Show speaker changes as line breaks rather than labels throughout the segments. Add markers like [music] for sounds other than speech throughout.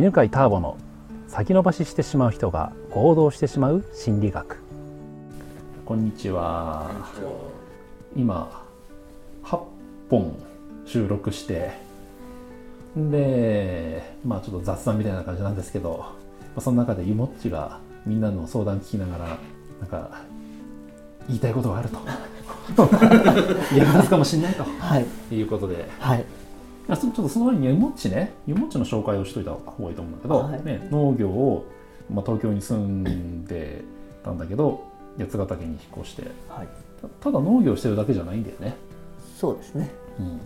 犬飼ターボの先延ばししてしまう人が行動してしまう心理学。こんにちは。今8本収録してでまあちょっと雑談みたいな感じなんですけど、まあ、その中でゆもっちがみんなの相談聞きながらなんか言いたいことがあると。役立つかもしれないと、
はい、
いうことで、
はい、
ちょっとその前にゆもっちね。ゆもっちの紹介をしといた方がいいと思うんだけど、
はい。
ね、農業を、まあ、東京に住んでたんだけど八ヶ岳に引っ越して。
はい、
たただ農業してるだけじゃないんだよね、
そうですね。
うん、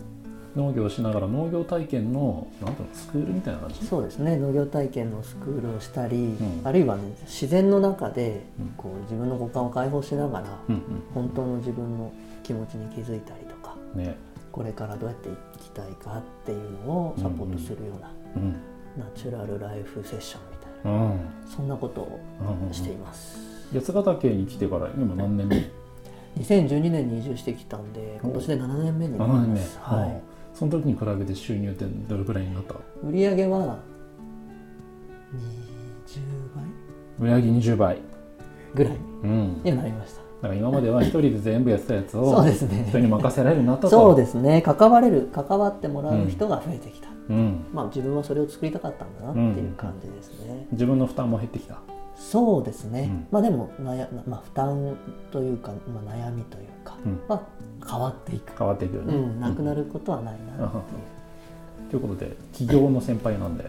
農業しながら農業体験のなんていうのスクールみたいな感じ？
そうですね。農業体験のスクールをしたり、
ん。
あるいはね、自然の中で
うん。
こう自分の五感を解放しながら、
うん
本当の自分の気持ちに気づいたりとか、
うんね
これからどうやって生きたいかっていうのをサポートするような、
うん。
ナチュラルライフセッションみたいな、
うん。
そんなことを
うんうん
しています。
八ヶ岳に来てから今何年目？[coughs]
2012年に移住してきたんで、今年で7年目になり
7年目、
ます。は
うん。その時に比べて収入ってどれくらいになった？
い。売り上げは20倍？
売上20倍。
ぐらい
うん。
にはなりました。
だから今までは一人で全部やってたやつを
そうですね。
人に任せられるなと
そうですね。関われる関わってもらう人が増えてきた、
うん、
まあ自分はそれを作りたかったんだなっていう感じですね、
自分の負担も減ってきた。
そうですね、
うん。
まあでも悩、まあ、負担というか、まあ、悩みというか、
うん。
まあ、変わっていく、
変わっていくよね、
うん、なくなることはないなっていう、
ということで起業の先輩なんで、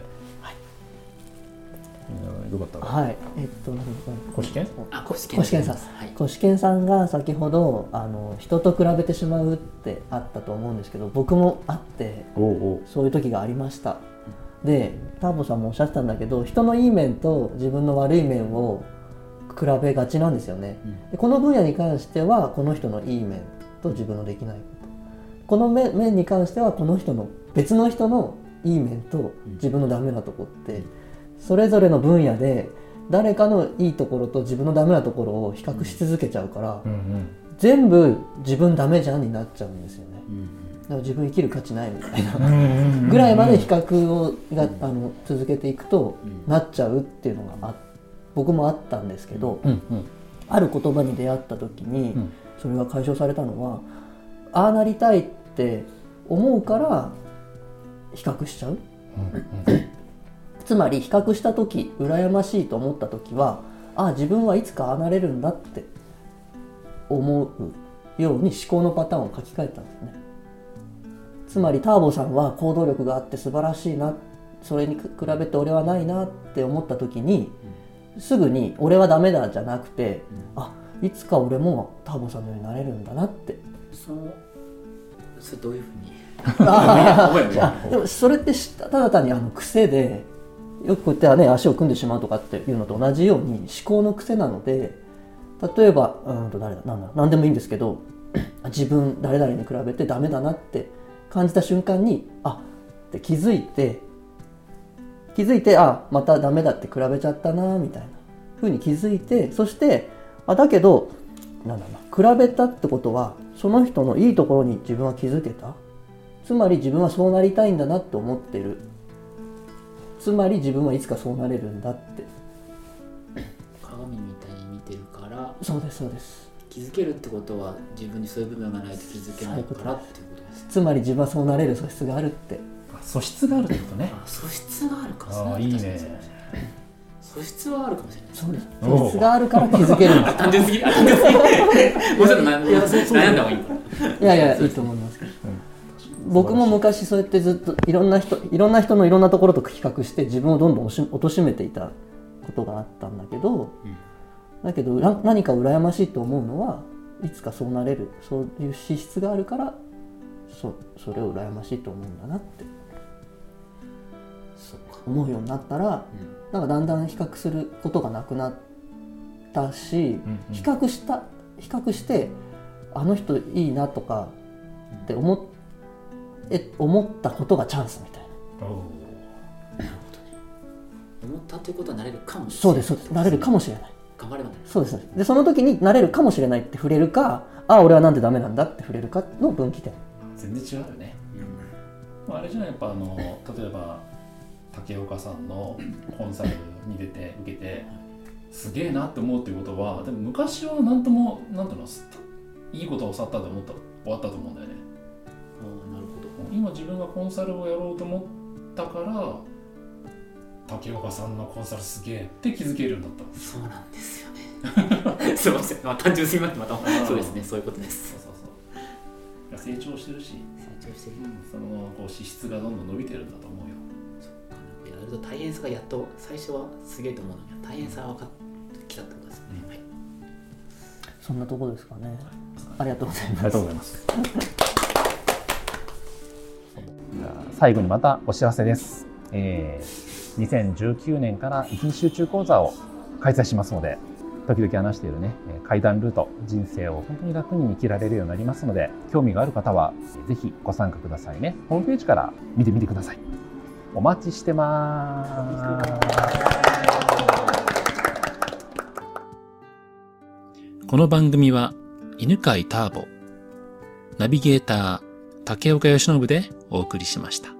はい
うんよかったら
はい。えっと何
コシケン
あ、コシ
ケンさん。
はい。
コシケンさんが先ほどあの人と比べてしまうってあったと思うんですけど僕もあって
おうおう。
そういう時がありました。でターボさんもおっしゃってたんだけど人のいい面と自分の悪い面を比べがちなんですよね、でこの分野に関してはこの人のいい面と自分のできないこと。この面面に関してはこの人の別の人のいい面と自分のダメなとこってそれぞれの分野で誰かのいいところと自分のダメなところを比較し続けちゃうから、
うんうん。
全部自分ダメじゃんになっちゃうんですよね。
うん
だから自分生きる価値ないみたいな。
うんうんうん
ぐらいまで比較をがあの続けていくと
うん
なっちゃうっていうのがあ僕もあったんですけど、
うんうん。
ある言葉に出会った時に
うん。
それが解消されたのはああなりたいって思うから比較しちゃうつまり比較した時羨ましいと思った時はああ自分はいつかああなれるんだって思うように思考のパターンを書き換えたんですね。つまりターボさんは行動力があって素晴らしいなそれに比べて俺はないなって思った時にすぐに「俺はダメだ」じゃなくて「あいつか俺もターボさんのようになれるんだな」って。
その、それどういうふうに？[laughs]
でもそれってしただ単にあの癖でよくこうやってね足を組んでしまうとかっていうのと同じように思考の癖なので例えばうんと誰だなんだ何でもいいんですけど [clears throat] 自分誰々に比べてダメだなって感じた瞬間にあって気づいて気づいてあまたダメだって比べちゃったなみたいなふうに気づいてそしてあだけどなんだろうな比べたってことはその人のいいところに自分は気づけた。つまり自分はそうなりたいんだなって思ってる。つまり自分はいつかそうなれるんだって。
鏡みたいに見てるから、
そうですそうです。
気づけるってことは、自分にそういう部分がないと気づけないからっていうことです。
つまり自分はそうなれる素質があるって。
あ素質があるってことね。
あ、素質があるか。
ああいいね。
素質はあるかもしれない。
そうです。素質があるから気づけるんだ。[laughs]
単純すぎあ単純すぎ。[laughs] もうちょっと悩ん悩んだ方がいい
いやいやいいと思いますけど僕も昔そうやってずっといろんな人いろんな人のいろんなところと比較して自分をどんどんおし貶めていたことがあったんだけど、だけどな何か羨ましいと思うのはいつかそうなれる。そういう資質があるからそそれを羨ましいと思うんだなって。
そうか。
思うようになったら、なんかだんだん比較することがなくなったし、
うんうん。
比較した比較してあの人いいなとかって思っえ思ったことがチャンスみたいな。
思ったということはなれるかもしれない。
そうですそうです。なれるかもしれない。
頑張ればなれる
そうです。でその時になれるかもしれないって触れるかあ俺はなんでダメなんだって触れるかの分岐点。
全然違うよね、まああれじゃないやっぱあの例えば竹岡さんのコンサルに出て受けてすげえなって思うっていうことはでも昔は何とも何ともいいことを教わったと思った終わったと思うんだよね。
ああなるほど。
今自分がコンサルをやろうと思ったから竹岡さんのコンサルすげえって気づけるようになった。
そうなんですよね。[laughs] すいません、まあ、単純すみませんまたそうですね。そういうことです。
そうそうそう。成長してるし、
成長してる。
そのこう資質がどんどん伸びてるんだと思うよ。
やると大変さがやっと最初はすげえと思うのに大変さが分かってきたってことですね、はい。
そんなところですかね。ありがとうございます。
ありがとうございます。[laughs] 最後にまたお知らせです。えー、2019年から一日集中講座を開催しますので、時々話しているね、階段ルート、人生を本当に楽に生きられるようになりますので、興味がある方は、ぜひご参加くださいね。ホームページから見てみてください。お待ちしてます。
この番組は犬飼ターボ、ナビゲーター竹岡由伸でお送りしました。